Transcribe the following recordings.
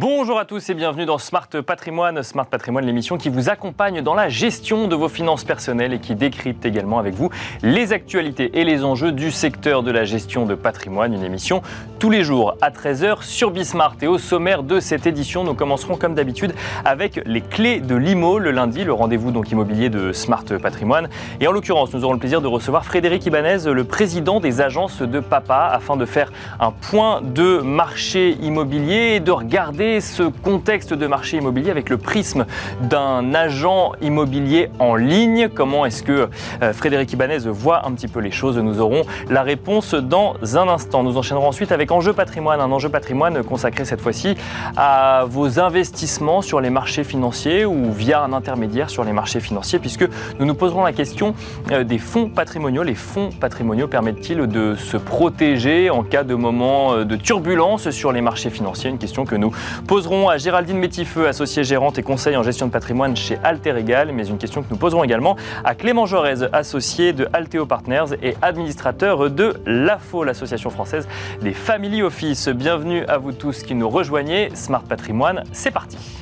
Bonjour à tous et bienvenue dans Smart Patrimoine. Smart Patrimoine, l'émission qui vous accompagne dans la gestion de vos finances personnelles et qui décrypte également avec vous les actualités et les enjeux du secteur de la gestion de patrimoine. Une émission tous les jours à 13h sur Bismart. Et au sommaire de cette édition, nous commencerons comme d'habitude avec les clés de l'IMO le lundi, le rendez-vous donc immobilier de Smart Patrimoine. Et en l'occurrence, nous aurons le plaisir de recevoir Frédéric Ibanez, le président des agences de Papa, afin de faire un point de marché immobilier et de regarder ce contexte de marché immobilier avec le prisme d'un agent immobilier en ligne. Comment est-ce que euh, Frédéric Ibanez voit un petit peu les choses Nous aurons la réponse dans un instant. Nous enchaînerons ensuite avec Enjeu patrimoine, un enjeu patrimoine consacré cette fois-ci à vos investissements sur les marchés financiers ou via un intermédiaire sur les marchés financiers, puisque nous nous poserons la question euh, des fonds patrimoniaux. Les fonds patrimoniaux permettent-ils de se protéger en cas de moment euh, de turbulence sur les marchés financiers? Une question que nous poserons à Géraldine Métifeux, associée gérante et conseil en gestion de patrimoine chez Alter Egal, mais une question que nous poserons également à Clément Jorez, associé de Alteo Partners et administrateur de l'AFO, l'association française des Family Office. Bienvenue à vous tous qui nous rejoignez. Smart Patrimoine, c'est parti.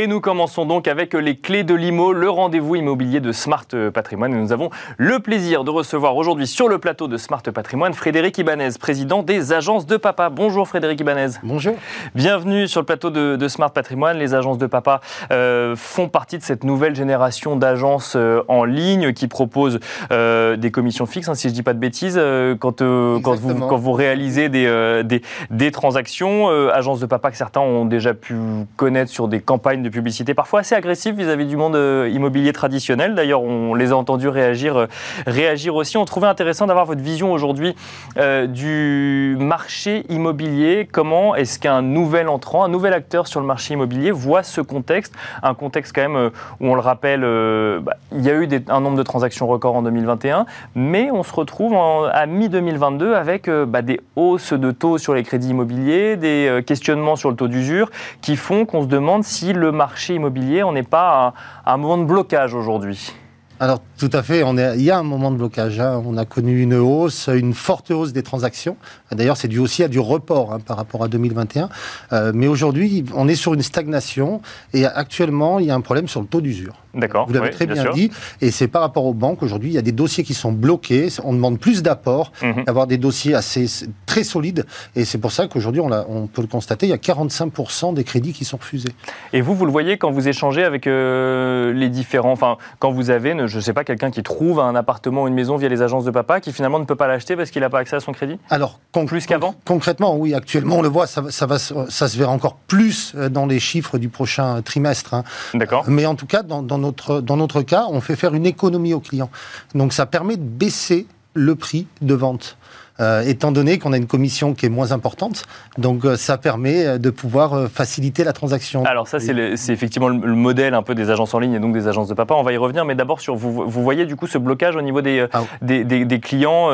Et nous commençons donc avec les clés de l'IMO, le rendez-vous immobilier de Smart Patrimoine. Et nous avons le plaisir de recevoir aujourd'hui sur le plateau de Smart Patrimoine Frédéric Ibanez, président des agences de Papa. Bonjour Frédéric Ibanez. Bonjour. Bienvenue sur le plateau de, Smart Patrimoine. Les agences de Papa euh, font partie de cette nouvelle génération d'agences euh, en ligne qui proposent euh, des commissions fixes, hein, si je ne dis pas de bêtises, quand, quand, vous, quand, vous, réalisez des, des, des transactions. agences de Papa que certains ont déjà pu connaître sur des campagnes de publicité parfois assez agressive vis-à-vis du monde euh, immobilier traditionnel. D'ailleurs, on les a entendus réagir, euh, réagir aussi. On trouvait intéressant d'avoir votre vision aujourd'hui euh, du marché immobilier. Comment est-ce qu'un nouvel entrant, un nouvel acteur sur le marché immobilier voit ce contexte? Un contexte quand même où on le rappelle, bah, il y a eu un nombre de transactions records en 2021, mais on se retrouve à mi-2022 avec bah, des hausses de taux sur les crédits immobiliers, des questionnements sur le taux d'usure qui font qu'on se demande si le marché immobilier, on n'est pas à un moment de blocage aujourd'hui alors tout à fait, on est, il y a un moment de blocage. Hein. On a connu une hausse, une forte hausse des transactions. D'ailleurs, c'est dû aussi à du report hein, par rapport à 2021. Euh, mais aujourd'hui, on est sur une stagnation et actuellement, il y a un problème sur le taux d'usure. D'accord. Vous l'avez très bien, dit. Et c'est par rapport aux banques. Aujourd'hui, il y a des dossiers qui sont bloqués. On demande plus d'apports, mhm. d'avoir des dossiers assez très solides. Et c'est pour ça qu'aujourd'hui, on, on, peut le constater, il y a 45% des crédits qui sont refusés. Et vous, vous le voyez quand vous échangez avec euh, les différents, enfin, quand vous avez, je ne sais pas, quelqu'un qui trouve un appartement ou une maison via les agences de papa, qui finalement ne peut pas l'acheter parce qu'il n'a pas accès à son crédit? Alors, plus qu'avant? Concrètement, oui. Actuellement, on le voit, ça, ça, va, ça se verra encore plus euh, dans les chiffres du prochain trimestre. Hein. D'accord. Mais en tout cas, dans, dans notre, dans notre cas, on fait faire une économie au client. Donc ça permet de baisser le prix de vente. Euh, étant donné qu'on a une commission qui est moins importante. Donc euh, ça permet euh, de pouvoir faciliter la transaction. Alors ça, c'est effectivement le, modèle un peu des agences en ligne et donc des agences de papa. On va y revenir, mais d'abord sur vous, vous voyez du coup ce blocage au niveau des, ah des, des, clients,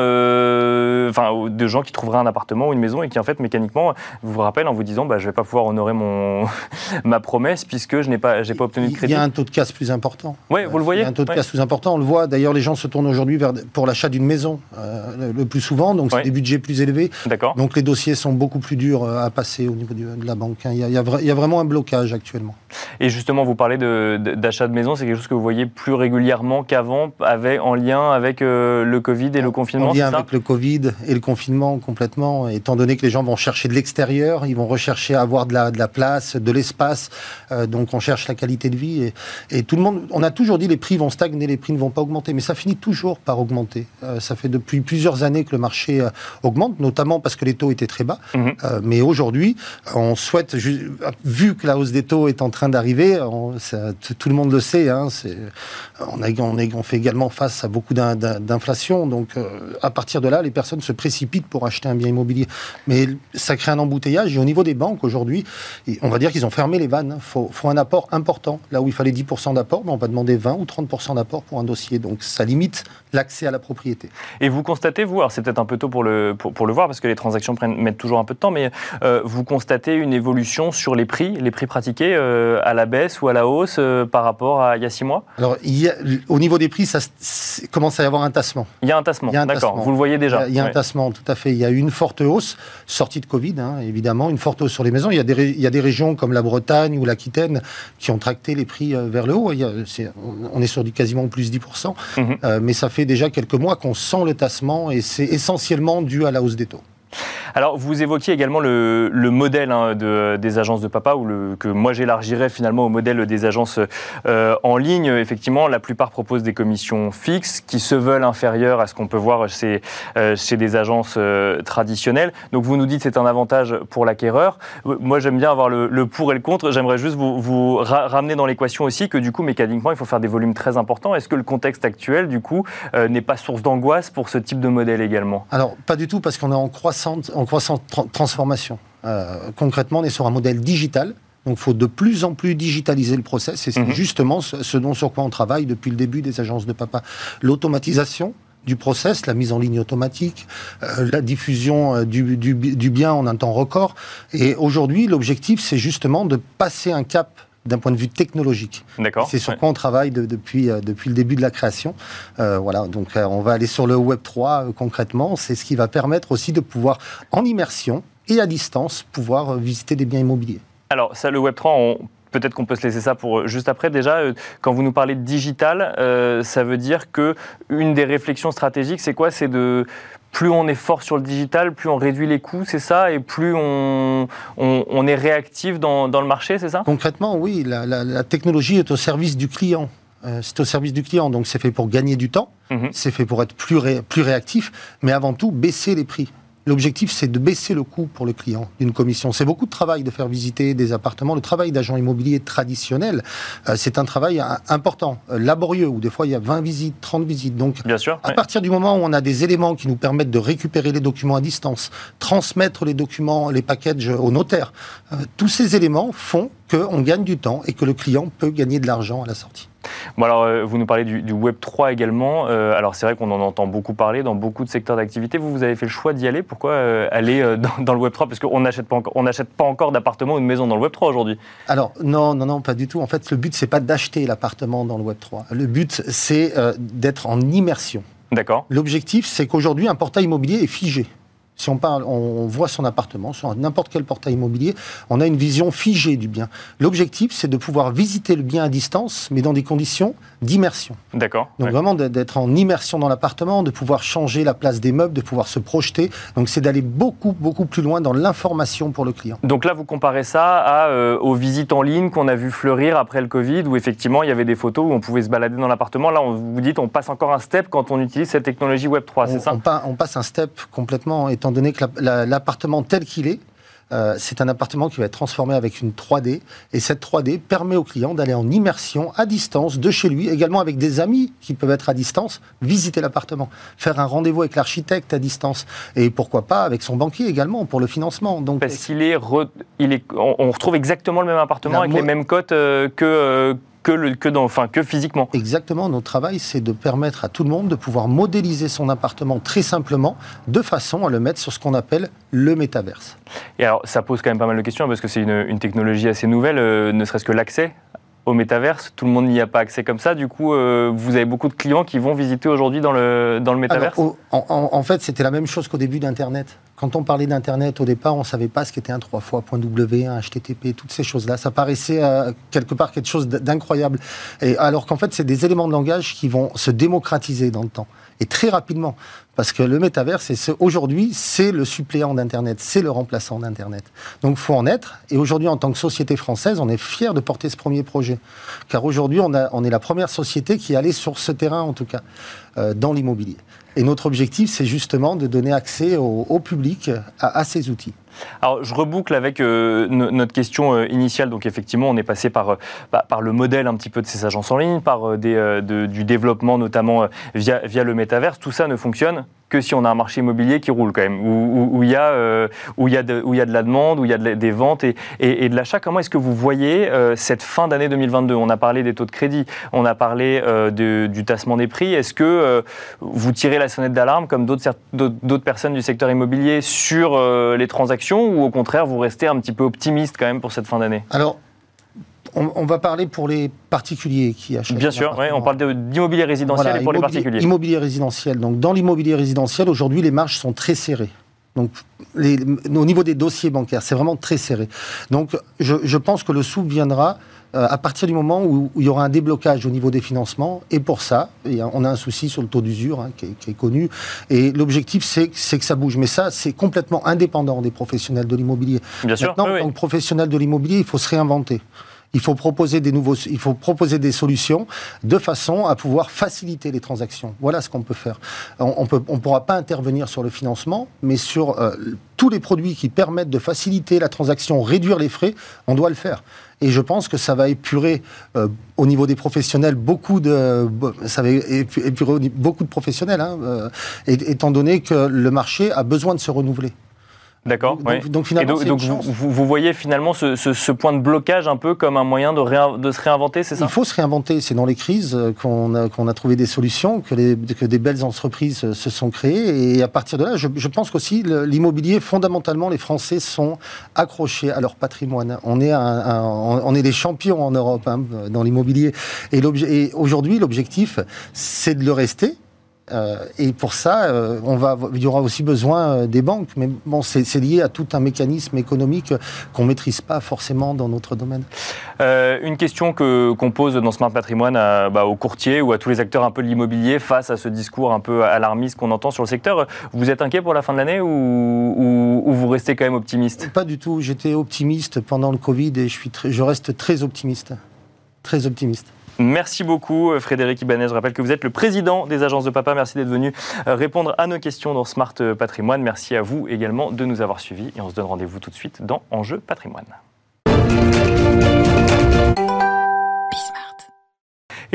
enfin de gens qui trouveraient un appartement ou une maison et qui en fait mécaniquement vous vous rappellent en vous disant bah, je vais pas pouvoir honorer mon ma promesse puisque je n'ai pas j'ai pas obtenu de crédit. Il y a un taux de casse plus important. Oui, vous le voyez. Il y a un taux de casse plus important. On le voit. D'ailleurs, les gens se tournent aujourd'hui vers pour l'achat d'une maison le plus souvent. Donc des budgets plus élevés. Donc les dossiers sont beaucoup plus durs euh, à passer au niveau de la banque. Hein. Il y, a, vraiment un blocage actuellement. Et justement, vous parlez d'achat de, maison, c'est quelque chose que vous voyez plus régulièrement qu'avant, en lien avec euh, le Covid et le confinement En lien avec le Covid et le confinement complètement, étant donné que les gens vont chercher de l'extérieur, ils vont rechercher à avoir de la, de la place, de l'espace, euh, donc on cherche la qualité de vie. Et, tout le monde, on a toujours dit les prix vont stagner, les prix ne vont pas augmenter, mais ça finit toujours par augmenter. ça fait depuis plusieurs années que le marché augmente, notamment parce que les taux étaient très bas. Euh, mais aujourd'hui, on souhaite, vu que la hausse des taux est en train d'arriver, tout le monde le sait, hein, on, fait également face à beaucoup d'inflation. Donc, euh, à partir de là, les personnes se précipitent pour acheter un bien immobilier. Mais ça crée un embouteillage. Et au niveau des banques, aujourd'hui, on va dire qu'ils ont fermé les vannes. Il faut, faut, un apport important. Là où il fallait 10% d'apport, on va demander 20 ou 30% d'apport pour un dossier. Donc, ça limite l'accès à la propriété. Et vous constatez, vous, alors c'est peut-être un peu tôt pour le, pour, le voir, parce que les transactions prennent, mettent toujours un peu de temps, mais euh, vous constatez une évolution sur les prix, les prix pratiqués euh, à la baisse ou à la hausse euh, par rapport à il y a six mois Alors, il au niveau des prix, ça commence à y avoir un tassement. Il y a un tassement, d'accord. Vous le voyez déjà Il y a, un tassement, tout à fait. Il y a eu une forte hausse, sortie de Covid, hein, évidemment, une forte hausse sur les maisons. Il y, a des, il y a des régions comme la Bretagne ou l'Aquitaine qui ont tracté les prix euh, vers le haut. on est sur du quasiment plus 10%, mhm. euh, mais ça fait déjà quelques mois qu'on sent le tassement et c'est essentiellement dû à la hausse des taux. Alors, vous évoquiez également le, modèle hein, des agences de papa, ou que moi j'élargirais finalement au modèle des agences euh, en ligne. Effectivement, la plupart proposent des commissions fixes qui se veulent inférieures à ce qu'on peut voir chez, euh, des agences euh, traditionnelles. Donc, vous nous dites que c'est un avantage pour l'acquéreur. Moi, j'aime bien avoir le, pour et le contre. J'aimerais juste vous, ramener dans l'équation aussi que du coup, mécaniquement, il faut faire des volumes très importants. Est-ce que le contexte actuel, du coup, n'est pas source d'angoisse pour ce type de modèle également? Alors, pas du tout, parce qu'on est en croissante, en croissante transformation. Euh, concrètement, on est sur un modèle digital. Donc, il faut de plus en plus digitaliser le process. Et c'est mhm. justement ce, dont sur quoi on travaille depuis le début des agences de papa. L'automatisation, du process, la mise en ligne automatique, euh, la diffusion euh, du, du, bien en un temps record. Et aujourd'hui, l'objectif, c'est justement de passer un cap d'un point de vue technologique. D'accord. C'est sur quoi on travaille depuis, euh, depuis le début de la création. Euh, voilà, donc euh, on va aller sur le Web 3 concrètement. C'est ce qui va permettre aussi de pouvoir, en immersion et à distance, pouvoir visiter des biens immobiliers. Alors, ça, le Web 3, peut-être qu'on peut se laisser ça pour juste après. Déjà, quand vous nous parlez de digital, ça veut dire que une des réflexions stratégiques, c'est quoi? C'est de plus on est fort sur le digital, plus on réduit les coûts, c'est ça Et plus on, on, est réactif dans, dans, le marché, c'est ça? Concrètement, oui. La, technologie est au service du client. Euh, c'est au service du client, donc c'est fait pour gagner du temps, mhm. c'est fait pour être plus, plus réactif, mais avant tout baisser les prix. L'objectif, c'est de baisser le coût pour le client d'une commission. C'est beaucoup de travail de faire visiter des appartements. Le travail d'agent immobilier traditionnel, euh, c'est un travail important, euh, laborieux, où des fois il y a 20 visites, 30 visites. Donc, Bien sûr, à partir du moment où on a des éléments qui nous permettent de récupérer les documents à distance, transmettre les documents, les packages au notaire, euh, tous ces éléments font qu'on gagne du temps et que le client peut gagner de l'argent à la sortie. Bon alors, euh, vous nous parlez du, Web 3 également. Euh, alors c'est vrai qu'on en entend beaucoup parler dans beaucoup de secteurs d'activité. Vous, vous avez fait le choix d'y aller. Pourquoi euh, aller dans, le Web 3 Parce qu'on n'achète pas, on pas encore d'appartement ou de maison dans le Web 3 aujourd'hui. Alors non, non, non, pas du tout. En fait, le but c'est pas d'acheter l'appartement dans le Web 3. Le but c'est d'être en immersion. D'accord. L'objectif c'est qu'aujourd'hui un portail immobilier est figé. Si on, parle, on voit son appartement sur n'importe quel portail immobilier, on a une vision figée du bien. L'objectif, c'est de pouvoir visiter le bien à distance, mais dans des conditions d'immersion. D'accord. Donc vraiment d'être en immersion dans l'appartement, de pouvoir changer la place des meubles, de pouvoir se projeter. Donc c'est d'aller beaucoup, beaucoup plus loin dans l'information pour le client. Donc là, vous comparez ça à, euh, aux visites en ligne qu'on a vu fleurir après le Covid, où effectivement, il y avait des photos où on pouvait se balader dans l'appartement. Là, on, vous dites, on passe encore un step quand on utilise cette technologie Web3, c'est ça? on, on, passe un step complètement étant donné que l'appartement tel qu'il est, euh, c'est un appartement qui va être transformé avec une 3D. Et cette 3D permet au client d'aller en immersion à distance de chez lui, également avec des amis qui peuvent être à distance, visiter l'appartement, faire un rendez-vous avec l'architecte à distance. Et pourquoi pas avec son banquier également pour le financement. Donc, Parce qu'il est, il est, on retrouve exactement le même appartement avec les mêmes cotes euh, que. Euh, que, le, que, dans, enfin, que physiquement. Exactement, notre travail, c'est de permettre à tout le monde de pouvoir modéliser son appartement très simplement, de façon à le mettre sur ce qu'on appelle le métaverse. Et alors, ça pose quand même pas mal de questions, parce que c'est une, une, technologie assez nouvelle, euh, ne serait-ce que l'accès au métaverse. Tout le monde n'y a pas accès comme ça. Du coup, euh, vous avez beaucoup de clients qui vont visiter aujourd'hui dans le, dans le métaverse? en, en, fait, c'était la même chose qu'au début d'Internet. Quand on parlait d'Internet, au départ, on ne savait pas ce qu'était un 3 fois, .w, un HTTP, toutes ces choses-là. Ça paraissait euh, quelque part quelque chose d'incroyable. Alors qu'en fait, c'est des éléments de langage qui vont se démocratiser dans le temps. Et très rapidement. Parce que le métaverse, aujourd'hui, c'est le suppléant d'Internet, c'est le remplaçant d'Internet. Donc faut en être. Et aujourd'hui, en tant que société française, on est fiers de porter ce premier projet. Car aujourd'hui, on, on, est la première société qui est allée sur ce terrain, en tout cas, euh, dans l'immobilier. Et notre objectif, c'est justement de donner accès au, public à, ces outils. Alors, je reboucle avec euh, notre question euh, initiale. Donc, effectivement, on est passé par, bah, par le modèle un petit peu de ces agences en ligne, par du développement notamment via, via le métaverse. Tout ça ne fonctionne que si on a un marché immobilier qui roule quand même, où il y, euh, y, a de, y a de la demande, où il y a des ventes et, et, de l'achat. Comment est-ce que vous voyez euh, cette fin d'année 2022 On a parlé des taux de crédit, on a parlé euh, du tassement des prix. Est-ce que vous tirez la sonnette d'alarme comme d'autres personnes du secteur immobilier sur les transactions ou au contraire vous restez un petit peu optimiste quand même pour cette fin d'année? Alors, on, va parler pour les particuliers qui achètent. Bien sûr, on parle d'immobilier résidentiel et pour les particuliers. Immobilier résidentiel. Donc, dans l'immobilier résidentiel, aujourd'hui, les marges sont très serrées. Donc, les, au niveau des dossiers bancaires, c'est vraiment très serré. Donc, je, je pense que le souple viendra à partir du moment où, il y aura un déblocage au niveau des financements. Et pour ça, on a un souci sur le taux d'usure hein, qui, est connu. Et l'objectif, c'est que ça bouge. Mais ça, c'est complètement indépendant des professionnels de l'immobilier. Bien sûr. Maintenant, en tant que professionnel de l'immobilier, il faut se réinventer. Il faut proposer des nouveaux, il faut proposer des solutions de façon à pouvoir faciliter les transactions. Voilà ce qu'on peut faire. On ne on pourra pas intervenir sur le financement, mais sur euh, tous les produits qui permettent de faciliter la transaction, réduire les frais, on doit le faire. Et je pense que ça va épurer euh, au niveau des professionnels beaucoup de, épurer beaucoup de professionnels, hein, euh, étant donné que le marché a besoin de se renouveler. D'accord. Donc, finalement, donc, vous, voyez finalement ce, point de blocage un peu comme un moyen de, de se réinventer, c'est ça? Il faut se réinventer. C'est dans les crises euh, qu'on a, qu'on a trouvé des solutions, que, les, que des belles entreprises euh, se sont créées. Et à partir de là, je, je pense qu'aussi l'immobilier, fondamentalement, les Français sont accrochés à leur patrimoine. On est, un, on est des champions en Europe hein, dans l'immobilier. Et, et aujourd'hui, l'objectif, c'est de le rester euh, et pour ça, euh, on va, il y aura aussi besoin euh, des banques. Mais bon, c'est lié à tout un mécanisme économique qu'on ne maîtrise pas forcément dans notre domaine. une question qu'on pose dans Smart Patrimoine bah, aux courtiers ou à tous les acteurs un peu de l'immobilier face à ce discours un peu alarmiste qu'on entend sur le secteur. Vous êtes inquiet pour la fin de l'année ou, ou, vous restez quand même optimiste? Pas du tout. J'étais optimiste pendant le Covid et je, suis je reste très optimiste. Très optimiste. Merci beaucoup euh, Frédéric Ibanez. Je rappelle que vous êtes le président des agences de papa. Merci d'être venu euh, répondre à nos questions dans Smart Patrimoine. Merci à vous également de nous avoir suivis et on se donne rendez-vous tout de suite dans Enjeu Patrimoine.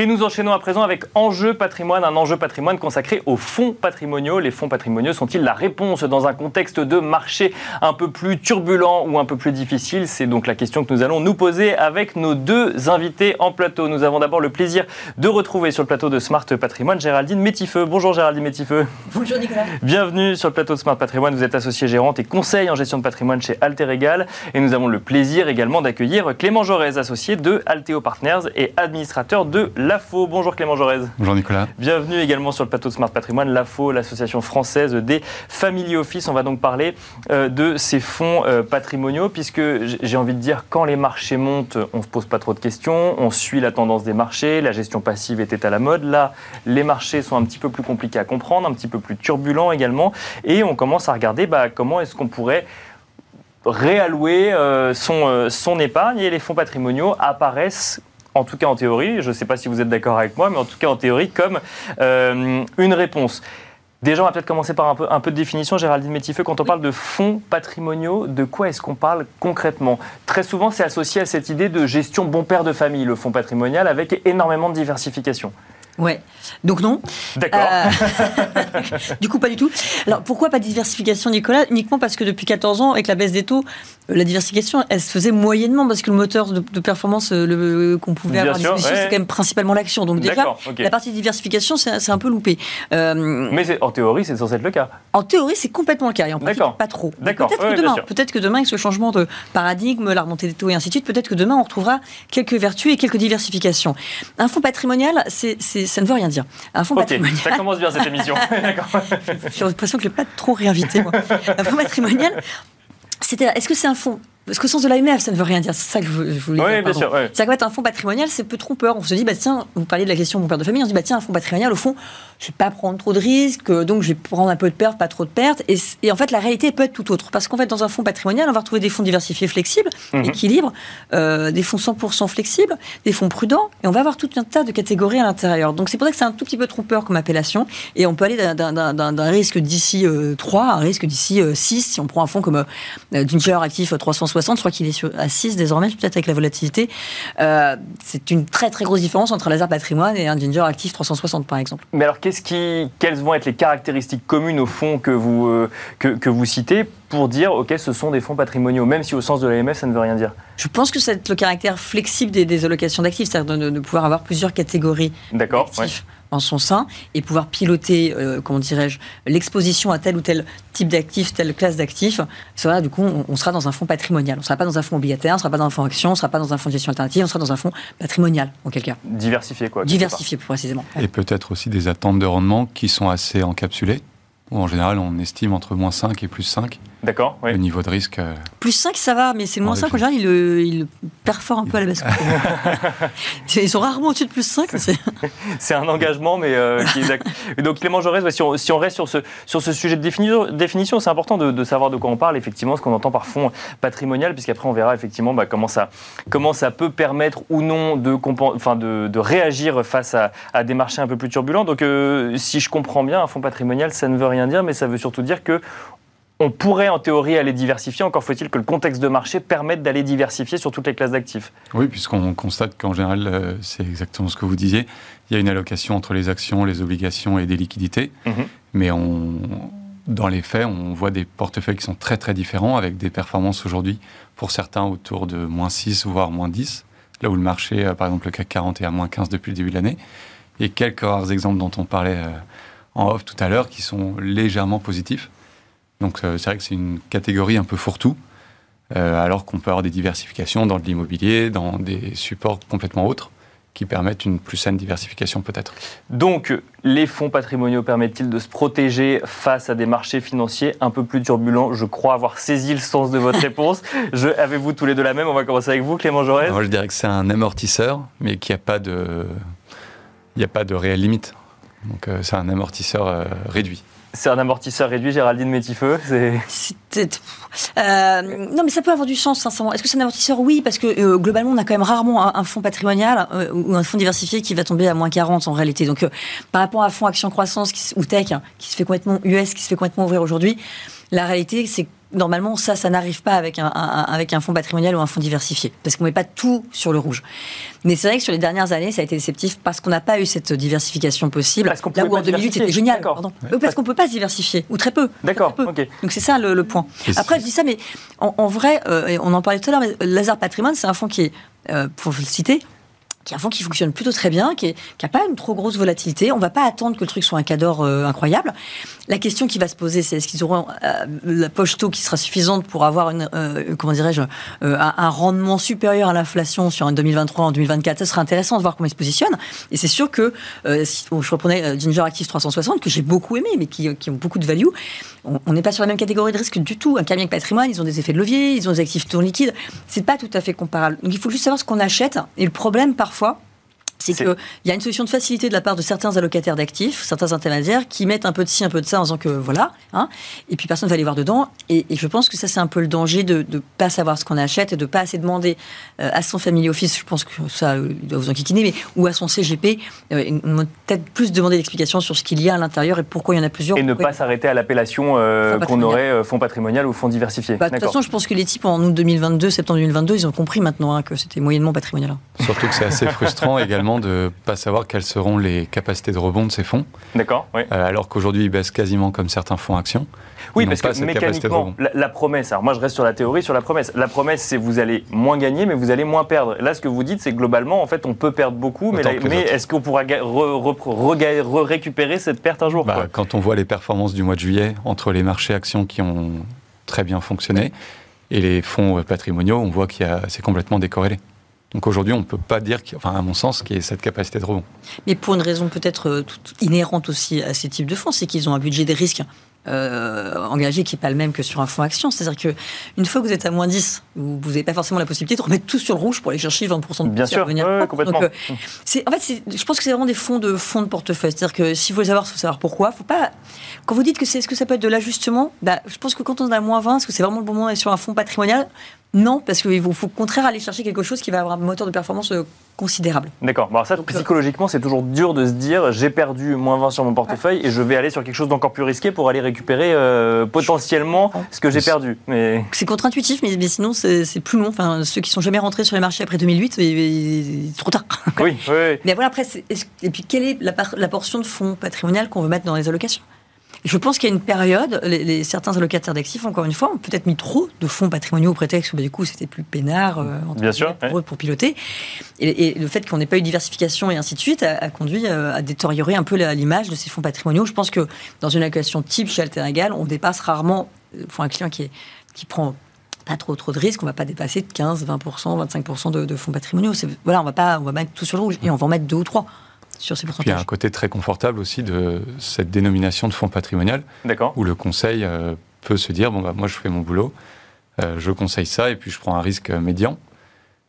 Et nous enchaînons à présent avec Enjeu patrimoine, un enjeu patrimoine consacré aux fonds patrimoniaux. Les fonds patrimoniaux sont-ils la réponse dans un contexte de marché un peu plus turbulent ou un peu plus difficile? C'est donc la question que nous allons nous poser avec nos deux invités en plateau. Nous avons d'abord le plaisir de retrouver sur le plateau de Smart Patrimoine Géraldine Métifeux. Bonjour Géraldine Métifeux. Bonjour Nicolas. Bienvenue sur le plateau de Smart Patrimoine. Vous êtes associée gérante et conseil en gestion de patrimoine chez Alter Egal. Et nous avons le plaisir également d'accueillir Clément Jaurès, associé de Alteo Partners et administrateur de la l'AFO. Bonjour Clément Jaurès. Bonjour Nicolas. Bienvenue également sur le plateau de Smart Patrimoine, l'AFO, l'association française des Family Office. On va donc parler euh, de ces fonds euh, patrimoniaux, puisque j'ai envie de dire, quand les marchés montent, on ne se pose pas trop de questions, on suit la tendance des marchés, la gestion passive était à la mode. Là, les marchés sont un petit peu plus compliqués à comprendre, un petit peu plus turbulents également, et on commence à regarder bah, comment est-ce qu'on pourrait réallouer euh, son, son épargne et les fonds patrimoniaux apparaissent en tout cas en théorie, je ne sais pas si vous êtes d'accord avec moi, mais en tout cas en théorie, comme euh, une réponse. Déjà, on va peut-être commencer par un peu, de définition. Géraldine Métifeux, quand on parle de fonds patrimoniaux, de quoi est-ce qu'on parle concrètement? Très souvent, c'est associé à cette idée de gestion bon père de famille, le fonds patrimonial, avec énormément de diversification. Ouais. Donc non. D'accord. Euh, du coup, pas du tout. Alors pourquoi pas de diversification, Nicolas? Uniquement parce que depuis 14 ans, avec la baisse des taux, euh, la diversification, elle se faisait moyennement parce que le moteur de, performance euh, qu'on pouvait avoir sûr, c'est quand même principalement l'action. Donc déjà, la partie de diversification, c'est un peu loupé. Mais en théorie, c'est censé être le cas. En théorie, c'est complètement le cas et en pratique, pas trop. Peut-être que demain, peut-être que demain, avec ce changement de paradigme, la remontée des taux et ainsi de suite, peut-être que demain, on retrouvera quelques vertus et quelques diversifications. Un fonds patrimonial, c'est ça ne veut rien dire. Un fonds patrimonial. Ça commence bien cette émission. J'ai l'impression que je n'ai pas trop réinvité, moi. Un fonds patrimonial, est-ce que c'est un fonds parce qu'au sens de l'AMF, ça ne veut rien dire. C'est ça que je, voulais oui, dire. Bien sûr, C'est qu'en fait, un fonds patrimonial, c'est peu trompeur. On se dit, bah, tiens, vous parliez de la question de mon père de famille, on se dit, bah, tiens, un fonds patrimonial, au fond, je ne vais pas prendre trop de risques, donc je vais prendre un peu de pertes, pas trop de pertes. Et, en fait, la réalité peut être tout autre. Parce qu'en fait, dans un fonds patrimonial, on va retrouver des fonds diversifiés flexibles, mhm. équilibres, euh, des fonds 100% flexibles, des fonds prudents, et on va avoir tout un tas de catégories à l'intérieur. Donc c'est pour ça que c'est un tout petit peu trompeur comme appellation. Et on peut aller d'un risque d'ici 3 euh, à un risque d'ici 6. Euh, si on prend un fonds comme Ginger Actif 360, je crois qu'il est sur, à 6 désormais, peut-être avec la volatilité. c'est une très très grosse différence entre un laser patrimoine et un Ginger Actif 360 par exemple. Mais alors, qui, quelles vont être les caractéristiques communes au fond que vous, euh, que, vous citez pour dire, OK, ce sont des fonds patrimoniaux, même si au sens de l'AMF, ça ne veut rien dire? Je pense que c'est le caractère flexible des, allocations d'actifs, c'est-à-dire de, pouvoir avoir plusieurs catégories d'actifs en son sein et pouvoir piloter, euh, comment dirais-je, l'exposition à tel ou tel type d'actifs, telle classe d'actifs. du coup, on, sera dans un fonds patrimonial. On ne sera pas dans un fonds obligataire, on ne sera pas dans un fonds action, on ne sera pas dans un fonds de gestion alternative, on sera dans un fonds patrimonial, en quel cas. Diversifié, quoi. Diversifié, précisément. Et peut-être aussi des attentes de rendement qui sont assez encapsulées en général, on estime entre moins 5 et plus 5. D'accord. Le niveau de risque. Euh, plus 5, ça va, mais c'est moins 5, en général, il, il perforent un peu à la baisse. Ils sont rarement au-dessus de plus 5. C'est un engagement, mais euh, qui est Donc, Clément Jaurès, si, on, si, on, reste sur ce, sur ce sujet de définition, c'est important de, savoir de quoi on parle, effectivement, ce qu'on entend par fonds patrimonial, puisqu'après, on verra effectivement bah, comment, ça, comment ça peut permettre ou non de, enfin, de, de réagir face à, à, des marchés un peu plus turbulents. Donc, euh, si je comprends bien, un fonds patrimonial, ça ne veut rien dire, mais ça veut surtout dire que on pourrait en théorie aller diversifier, encore faut-il que le contexte de marché permette d'aller diversifier sur toutes les classes d'actifs. Oui, puisqu'on constate qu'en général, euh, c'est exactement ce que vous disiez, il y a une allocation entre les actions, les obligations et des liquidités, mhm. mais on, dans les faits, on voit des portefeuilles qui sont très très différents, avec des performances aujourd'hui, pour certains, autour de moins 6, voire moins 10, là où le marché, par exemple le CAC 40 est à moins 15 depuis le début de l'année, et quelques rares exemples dont on parlait euh, en off tout à l'heure, qui sont légèrement positifs. Donc euh, c'est vrai que c'est une catégorie un peu fourre-tout, euh, alors qu'on peut avoir des diversifications dans l'immobilier, dans des supports complètement autres qui permettent une plus saine diversification peut-être. Donc, les fonds patrimoniaux permettent-ils de se protéger face à des marchés financiers un peu plus turbulents? Je crois avoir saisi le sens de votre réponse. Avez-vous tous les deux la même? On va commencer avec vous, Clément Jaurès. Moi, je dirais que c'est un amortisseur, mais qu'il n'y a pas de, il a pas de réelle limite. Donc, euh, c'est un amortisseur réduit. C'est un amortisseur réduit, Géraldine Métifeux. Euh, non, mais ça peut avoir du sens, sincèrement. Est-ce que c'est un amortisseur? Oui, parce que euh, globalement, on a quand même rarement un, fonds patrimonial euh, ou un fonds diversifié qui va tomber à moins 40 en réalité. Donc, par rapport à fonds action croissance ou tech, hein, qui se fait complètement US, qui se fait complètement ouvrir aujourd'hui, la réalité, c'est normalement, ça, ça n'arrive pas avec un, avec un fonds patrimonial ou un fonds diversifié, parce qu'on ne met pas tout sur le rouge. Mais c'est vrai que sur les dernières années, ça a été déceptif parce qu'on n'a pas eu cette diversification possible. Parce là où en 2008, c'était génial. Parce qu'on ne peut pas se diversifier, ou très peu. D'accord, Donc c'est ça le, point. Après, je dis ça, mais en, vrai, euh, on en parlait tout à l'heure, mais Lazare Patrimoine, c'est un fonds qui est, euh, pour le citer, qui est un qui fonctionne plutôt très bien, qui n'a pas une trop grosse volatilité. On ne va pas attendre que le truc soit un cadre euh, incroyable. La question qui va se poser, c'est est-ce qu'ils auront euh, la poche taux qui sera suffisante pour avoir euh, comment dirais-je, un, rendement supérieur à l'inflation sur un 2023 en 2024 Ça sera intéressant de voir comment ils se positionnent. Et c'est sûr que, si, je reprenais Ginger Active 360, que j'ai beaucoup aimé, mais qui, ont beaucoup de value, on n'est pas sur la même catégorie de risque du tout. Un cabinet patrimoine, ils ont des effets de levier, ils ont des actifs tours liquides. C'est pas tout à fait comparable. Donc il faut juste savoir ce qu'on achète. Et le problème, par parfois, c'est qu'il y a une solution de facilité de la part de certains allocataires d'actifs, certains intermédiaires, qui mettent un peu de ci, un peu de ça en disant que voilà, hein, et puis personne ne va aller voir dedans. Et, je pense que ça, c'est un peu le danger de ne pas savoir ce qu'on achète et de ne pas assez demander euh, à son family office, je pense que ça, il doit vous enquiquiner, mais, ou à son CGP, euh, peut-être plus demander d'explications sur ce qu'il y a à l'intérieur et pourquoi il y en a plusieurs. Et ne pas s'arrêter à l'appellation euh, qu'on aurait fonds patrimonial ou fonds diversifié. Bah, de toute façon, je pense que les types en août 2022, septembre 2022, ils ont compris maintenant hein, que c'était moyennement patrimonial. Surtout que c'est assez frustrant également de ne pas savoir quelles seront les capacités de rebond de ces fonds. D'accord, oui. Euh, alors qu'aujourd'hui, ils baissent quasiment comme certains fonds actions. Oui, parce que mécaniquement, la, promesse, alors moi je reste sur la théorie, sur la promesse. La promesse, c'est vous allez moins gagner, mais vous allez moins perdre. Là, ce que vous dites, c'est globalement, en fait, on peut perdre beaucoup, mais, mais est-ce qu'on pourra récupérer cette perte un jour bah, Quand on voit les performances du mois de juillet entre les marchés actions qui ont très bien fonctionné et les fonds patrimoniaux, on voit que c'est complètement décorrélé. Donc aujourd'hui, on ne peut pas dire, enfin à mon sens, qu'il y ait cette capacité de rebond. Mais pour une raison peut-être euh, inhérente aussi à ces types de fonds, c'est qu'ils ont un budget des risques euh, engagé qui n'est pas le même que sur un fonds action. C'est-à-dire qu'une fois que vous êtes à moins 10, vous n'avez pas forcément la possibilité de remettre tout sur le rouge pour aller chercher 20% de Bien sûr, complètement. Donc, euh, en fait, je pense que c'est vraiment des fonds de fonds de portefeuille. C'est-à-dire que si vous voulez savoir, il faut savoir pourquoi. Faut pas, quand vous dites que c'est, est-ce que ça peut être de l'ajustement, bah, je pense que quand on a moins 20, est-ce que c'est vraiment le bon moment d'aller sur un fonds patrimonial? Non, parce qu'il faut au contraire aller chercher quelque chose qui va avoir un moteur de performance euh, considérable. D'accord. Alors ça, psychologiquement, c'est toujours dur de se dire j'ai perdu moins 20 sur mon portefeuille et je vais aller sur quelque chose d'encore plus risqué pour aller récupérer euh, potentiellement ce que j'ai perdu. Mais... C'est contre-intuitif, mais, sinon c'est plus long. Enfin, ceux qui sont jamais rentrés sur les marchés après 2008, c'est trop tard. Oui, oui, Mais voilà, après, et puis quelle est la, la portion de fonds patrimonial qu'on veut mettre dans les allocations? Je pense qu'il y a une période, les, certains allocataires d'actifs, encore une fois, ont peut-être mis trop de fonds patrimoniaux au prétexte où bah, du coup c'était plus peinard euh, Bien sûr, pour, piloter. Et, le fait qu'on n'ait pas eu diversification et ainsi de suite a, conduit euh, à détériorer un peu l'image de ces fonds patrimoniaux. Je pense que dans une allocation type chez Egal, on dépasse rarement, pour un client qui, est, qui prend pas trop trop de risques, on va pas dépasser de 15, 20%, 25% de, de fonds patrimoniaux. Voilà, on va pas, on va mettre tout sur le rouge et on va en mettre deux ou trois sur ces pourcentages. il y a un côté très confortable aussi de cette dénomination de fonds patrimonial, où le conseil euh, peut se dire bon bah moi je fais mon boulot, euh, je conseille ça et puis je prends un risque médian.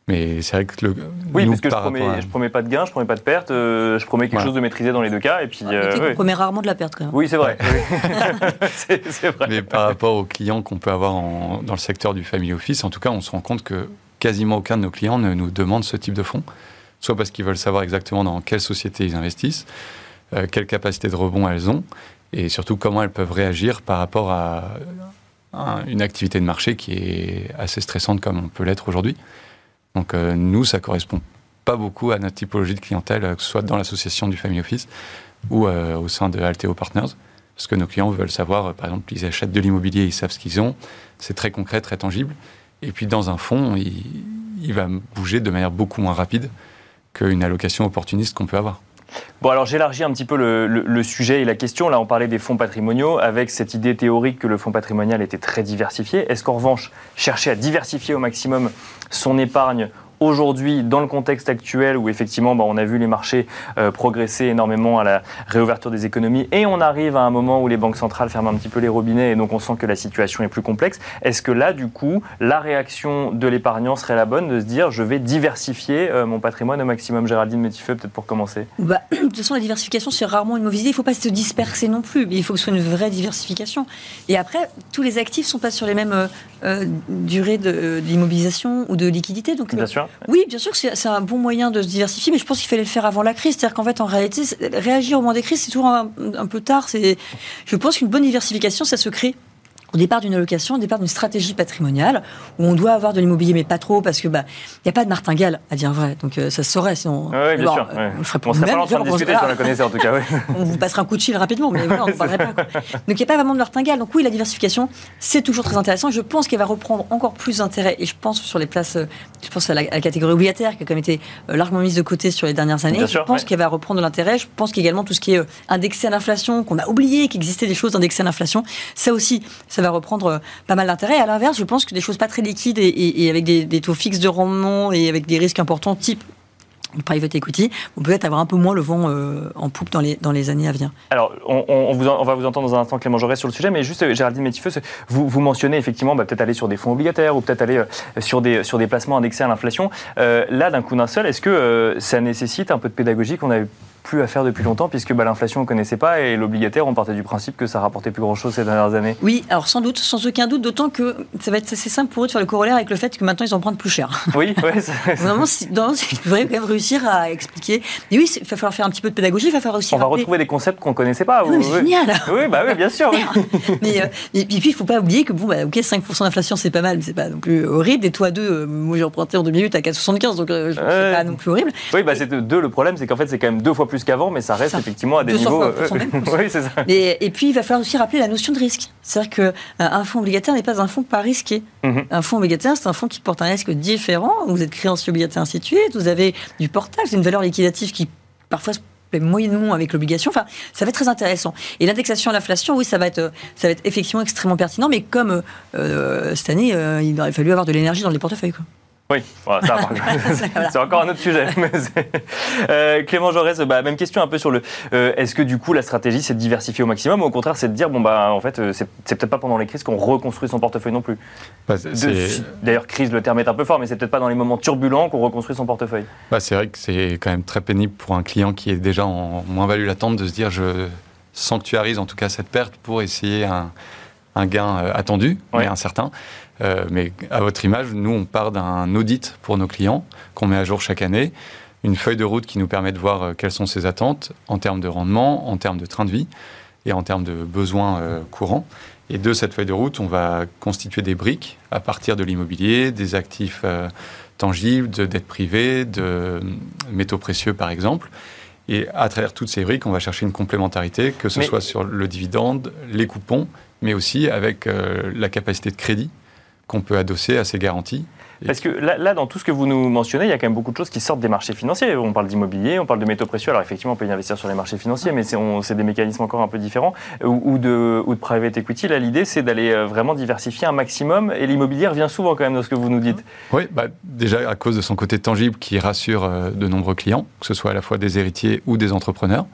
Mais c'est vrai que le. Oui, parce que je promets, je promets pas de gain, je promets pas de perte, euh, je promets quelque chose de maîtrisé dans les deux cas. Et puis, ah, promets rarement de la perte quand même. Oui, c'est vrai. c'est vrai. Mais par rapport aux clients qu'on peut avoir dans le secteur du family office, en tout cas, on se rend compte que quasiment aucun de nos clients ne nous demande ce type de fonds soit parce qu'ils veulent savoir exactement dans quelle société ils investissent, euh, quelle capacité de rebond elles ont, et surtout comment elles peuvent réagir par rapport à, une activité de marché qui est assez stressante comme on peut l'être aujourd'hui. Donc euh, nous, ça correspond pas beaucoup à notre typologie de clientèle, que ce soit dans l'association du Family Office ou euh, au sein de Alteo Partners. Parce que nos clients veulent savoir, par exemple, ils achètent de l'immobilier, ils savent ce qu'ils ont, c'est très concret, très tangible. Et puis dans un fonds, il va bouger de manière beaucoup moins rapide qu'une allocation opportuniste qu'on peut avoir. Bon, alors j'élargis un petit peu le, sujet et la question. Là, on parlait des fonds patrimoniaux avec cette idée théorique que le fonds patrimonial était très diversifié. Est-ce qu'en revanche, chercher à diversifier au maximum son épargne aujourd'hui, dans le contexte actuel où effectivement bah, on a vu les marchés euh, progresser énormément à la réouverture des économies et on arrive à un moment où les banques centrales ferment un petit peu les robinets et donc on sent que la situation est plus complexe, est-ce que là, du coup, la réaction de l'épargnant serait la bonne de se dire je vais diversifier euh, mon patrimoine au maximum? Géraldine Métifeux, peut-être pour commencer bah, De toute façon, la diversification, c'est rarement une mauvaise idée. Il ne faut pas se disperser non plus, mais il faut que ce soit une vraie diversification. Et après, tous les actifs ne sont pas sur les mêmes euh, durées d'immobilisation ou de liquidité. Donc, Bien sûr. Oui, bien sûr que c'est un bon moyen de se diversifier, mais je pense qu'il fallait le faire avant la crise. C'est-à-dire qu'en fait, en réalité, réagir au moment des crises, c'est toujours un, un peu tard. Je pense qu'une bonne diversification, ça se crée au départ d'une allocation, au départ d'une stratégie patrimoniale, où on doit avoir de l'immobilier, mais pas trop, parce que bah il n'y a pas de martingale, à dire vrai. Donc euh, ça se saurait sinon. Oui, bien sûr. On ferait on serait pas en train de discuter si on la connaissait en tout cas. on vous passera un coup de fil rapidement, mais voilà, on ne parlerait pas. Donc il n'y a pas vraiment de martingale. Donc oui, la diversification, c'est toujours très intéressant. Je pense qu'elle va reprendre encore plus d'intérêt, et je pense sur les places, euh, je pense à la, catégorie obligataire qui a quand même été euh, largement mise de côté sur les dernières années. je pense qu'elle va reprendre de l'intérêt. Je pense qu'également tout ce qui est indexé à l'inflation, qu'on a oublié qu'il existait des choses indexées à l'inflation, ça aussi, ça va reprendre pas mal d'intérêt. À l'inverse, je pense que des choses pas très liquides et, avec des, taux fixes de rendement et avec des risques importants, type private equity, on peut être avoir un peu moins le vent euh, en poupe dans les, dans les années à venir. Alors, on, vous, on va vous entendre dans un instant, Clément Jaurès, sur le sujet, mais juste, Géraldine Métifeux, vous, vous mentionnez effectivement bah, peut-être aller sur des fonds obligataires ou peut-être aller euh, sur, des, sur des placements indexés à l'inflation. Euh, là, d'un coup d'un seul, est-ce que ça nécessite un peu de pédagogie qu'on a plus à faire depuis longtemps, puisque bah, l'inflation, on ne connaissait pas, et l'obligataire, on partait du principe que ça rapportait plus grand-chose ces dernières années. Oui, alors sans doute, sans aucun doute, d'autant que ça va être assez simple pour eux de faire le corollaire avec le fait que maintenant, ils en prennent plus cher. Oui, oui. Normalement, il faudrait quand même réussir à expliquer. Et oui, il va falloir faire un petit peu de pédagogie, il va falloir aussi... On va retrouver des concepts qu'on ne connaissait pas. Oui, c'est génial Oui, bah oui, bien sûr. mais, euh, et, puis, il ne faut pas oublier que, bon, bah, ok, 5% d'inflation, c'est pas mal, mais c'est pas non plus horrible. Et toi, 2, euh, moi j'ai emprunté en 2008 à 4,75, donc euh, c'est pas non plus horrible. Oui, bah, c'est deux, le problème, c'est qu'en fait, c'est quand même deux fois plus qu'avant, mais ça reste effectivement à des niveaux. Euh, oui, c'est ça. Et, puis, il va falloir aussi rappeler la notion de risque. C'est-à-dire qu'un euh, fonds obligataire n'est pas un fonds pas risqué. Mhm. Un fonds obligataire, c'est un fonds qui porte un risque différent. Vous êtes créancier obligataire, suite. Vous avez du portage, c'est une valeur liquidative qui parfois se moyennement avec l'obligation. Enfin, ça va être très intéressant. Et l'indexation à l'inflation, oui, ça va être, ça va être effectivement extrêmement pertinent. Mais comme euh, cette année, il aurait fallu avoir de l'énergie dans les portefeuilles. Quoi. Oui, c'est encore un autre sujet. Euh, Clément Jaurès, bah, même question un peu sur le. Euh, est-ce que du coup la stratégie c'est de diversifier au maximum ou au contraire c'est de dire bon bah en fait euh, c'est peut-être pas pendant les crises qu'on reconstruit son portefeuille non plus. Bah, d'ailleurs crise le terme est un peu fort mais c'est peut-être pas dans les moments turbulents qu'on reconstruit son portefeuille. Bah, c'est vrai que c'est quand même très pénible pour un client qui est déjà en moins-value latente de se dire je sanctuarise en tout cas cette perte pour essayer un, un gain attendu mais incertain. Euh, mais à votre image, nous, on part d'un audit pour nos clients qu'on met à jour chaque année, une feuille de route qui nous permet de voir euh, quelles sont ses attentes en termes de rendement, en termes de train de vie et en termes de besoins euh, courants. Et de cette feuille de route, on va constituer des briques à partir de l'immobilier, des actifs tangibles, de dettes privées, de métaux précieux par exemple. Et à travers toutes ces briques, on va chercher une complémentarité, que ce soit sur le dividende, les coupons, mais aussi avec euh, la capacité de crédit qu'on peut adosser à ces garanties. Parce que là, dans tout ce que vous nous mentionnez, il y a quand même beaucoup de choses qui sortent des marchés financiers. On parle d'immobilier, on parle de métaux précieux. Alors effectivement, on peut y investir sur les marchés financiers, mais c'est des mécanismes encore un peu différents. Ou, de, ou de private equity. Là, l'idée, c'est d'aller euh, vraiment diversifier un maximum. Et l'immobilier revient souvent quand même dans ce que vous nous dites. Oui, bah, déjà à cause de son côté tangible qui rassure euh, de nombreux clients, que ce soit à la fois des héritiers ou des entrepreneurs.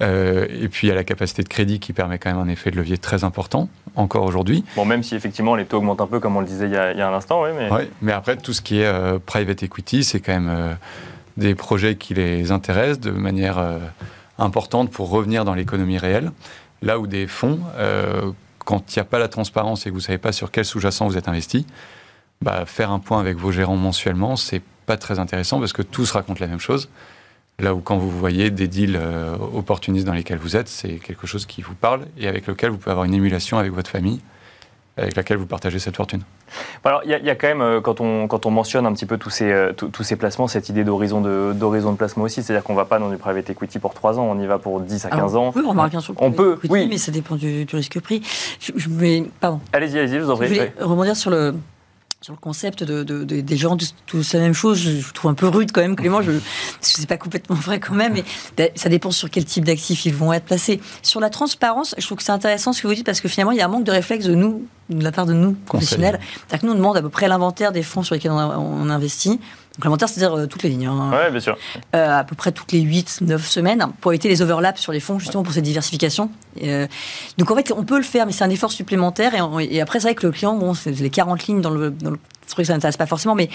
Euh, et puis il y a la capacité de crédit qui permet quand même un effet de levier très important, encore aujourd'hui. Bon, même si effectivement les taux augmentent un peu, comme on le disait il y a, il y a un instant, oui. Mais... mais après, tout ce qui est euh, private equity, c'est quand même euh, des projets qui les intéressent de manière importante pour revenir dans l'économie réelle. Là où des fonds, quand il n'y a pas la transparence et que vous ne savez pas sur quel sous-jacent vous êtes investi, bah, faire un point avec vos gérants mensuellement, c'est pas très intéressant parce que tous racontent la même chose. Là où quand vous voyez des deals euh, opportunistes dans lesquels vous êtes, c'est quelque chose qui vous parle et avec lequel vous pouvez avoir une émulation avec votre famille, avec laquelle vous partagez cette fortune. alors il y, a quand même, euh, quand on, quand on mentionne un petit peu tous ces, euh, tous ces placements, cette idée d'horizon de, d'horizon de placement aussi, c'est-à-dire qu'on ne va pas dans du private equity pour 3 ans, on y va pour 10 à 15 ans. On peut remarquer bien sûr. On peut, oui. Mais ça dépend du, risque pris. Je, vais, pardon. Allez-y, allez-y, vous en prie. Je vais rebondir sur le, sur le concept de, des gens tous la même chose, je, trouve un peu rude quand même, Clément. Je, c'est pas complètement vrai quand même, mais ça dépend sur quel type d'actifs ils vont être placés. Sur la transparence, je trouve que c'est intéressant ce que vous dites parce que finalement, il y a un manque de réflexe de nous, de la part de nous, professionnels. C'est-à-dire que nous, on demande à peu près l'inventaire des fonds sur lesquels on, investit. C'est-à-dire euh, toutes les lignes. Hein. Bien sûr. Euh, à peu près toutes les 8-9 semaines pour éviter les overlaps sur les fonds, justement pour cette diversification. Euh, donc en fait, on peut le faire, mais c'est un effort supplémentaire. Et, après, c'est vrai que le client, bon, c'est les 40 lignes dans le, dans le truc, ça n'intéresse pas forcément, mais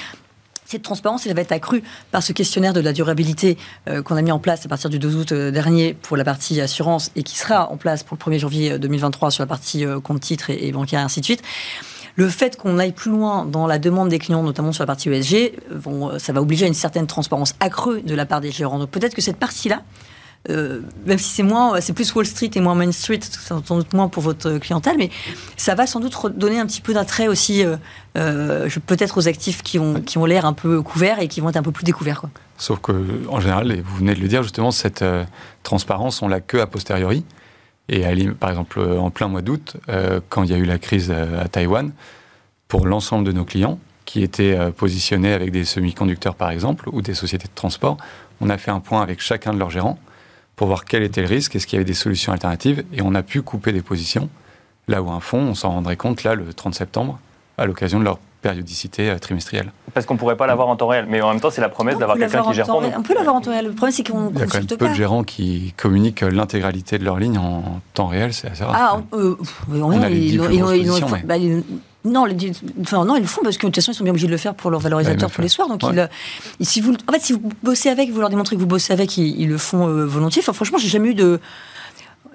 cette transparence, elle va être accrue par ce questionnaire de la durabilité qu'on a mis en place à partir du 12 août dernier pour la partie assurance et qui sera en place pour le 1er janvier 2023 sur la partie compte titre et, et bancaire et ainsi de suite. Le fait qu'on aille plus loin dans la demande des clients, notamment sur la partie ESG, euh, ça va obliger à une certaine transparence accrue de la part des gérants. Donc peut-être que cette partie-là, euh, même si c'est moins, c'est plus Wall Street et moins Main Street, sans doute moins pour votre clientèle, mais ça va sans doute donner un petit peu d'attrait aussi, euh, peut-être aux actifs qui ont, qui ont l'air un peu couverts et qui vont être un peu plus découverts. Sauf que, en général, et vous venez de le dire justement, cette transparence, on l'a que a posteriori. Et par exemple, en plein mois d'août, euh, quand il y a eu la crise euh, à Taïwan, pour l'ensemble de nos clients, qui étaient euh, positionnés avec des semi-conducteurs par exemple, ou des sociétés de transport, on a fait un point avec chacun de leurs gérants pour voir quel était le risque, est-ce qu'il y avait des solutions alternatives, et on a pu couper des positions, là où un fonds, on s'en rendrait compte là le 30 septembre, à l'occasion de leur périodicité euh, trimestrielle. Parce qu'on ne pourrait pas l'avoir en temps réel, mais en même temps, c'est la promesse d'avoir quelqu'un qui gère pour nous. On peut l'avoir en temps réel. Le problème, c'est qu'on Il y a quand même peu de gérants qui communiquent l'intégralité de leur ligne en temps réel, c'est assez rare. Ah, euh, on a les bah, non, enfin, non, ils le font parce que de toute façon, ils sont bien obligés de le faire pour leur valorisateur tous les soirs. Donc, si vous, en fait, si vous bossez avec, vous leur démontrez que vous bossez avec, ils, le font euh, volontiers. Enfin, franchement, j'ai jamais eu de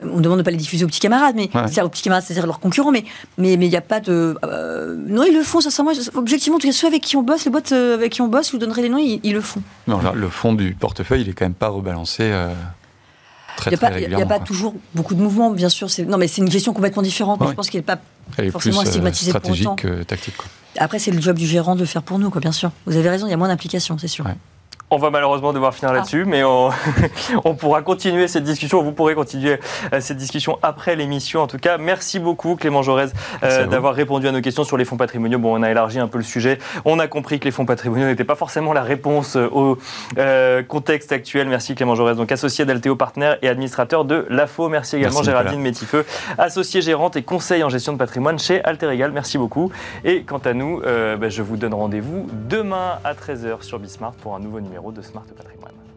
on demande de pas les diffuser aux petits camarades, mais c'est aux petits camarades, c'est-à-dire leurs concurrents, mais mais mais il n'y a pas de euh, non ils le font sincèrement. Objectivement, en tout cas ceux avec qui on bosse, les boîtes euh, avec qui on bosse, vous donnerez les noms, ils, le font. Non, le fond du portefeuille, il est quand même pas rebalancé. Euh, très, très régulièrement. Il n'y a pas toujours beaucoup de mouvements, bien sûr. Non, mais c'est une gestion complètement différente. Je pense qu'elle n'est pas forcément stigmatisée pour autant. Que tactique. Après, c'est le job du gérant de le faire pour nous, quoi, bien sûr. Vous avez raison, il y a moins d'implication, c'est sûr. On va malheureusement devoir finir là-dessus, mais on, on, pourra continuer cette discussion. Vous pourrez continuer euh, cette discussion après l'émission. En tout cas, merci beaucoup Clément Jorez euh, d'avoir répondu à nos questions sur les fonds patrimoniaux. Bon, on a élargi un peu le sujet. On a compris que les fonds patrimoniaux n'étaient pas forcément la réponse euh, au contexte actuel. Merci Clément Jorez, donc associé d'Alteo Partner et administrateur de l'AFO. Merci également Géraldine Métifeux, associée gérante et conseil en gestion de patrimoine chez Alter Egal. Merci beaucoup. Et quant à nous, ben, je vous donne rendez-vous demain à 13h sur Bismart pour un nouveau de Smart Patrimoine.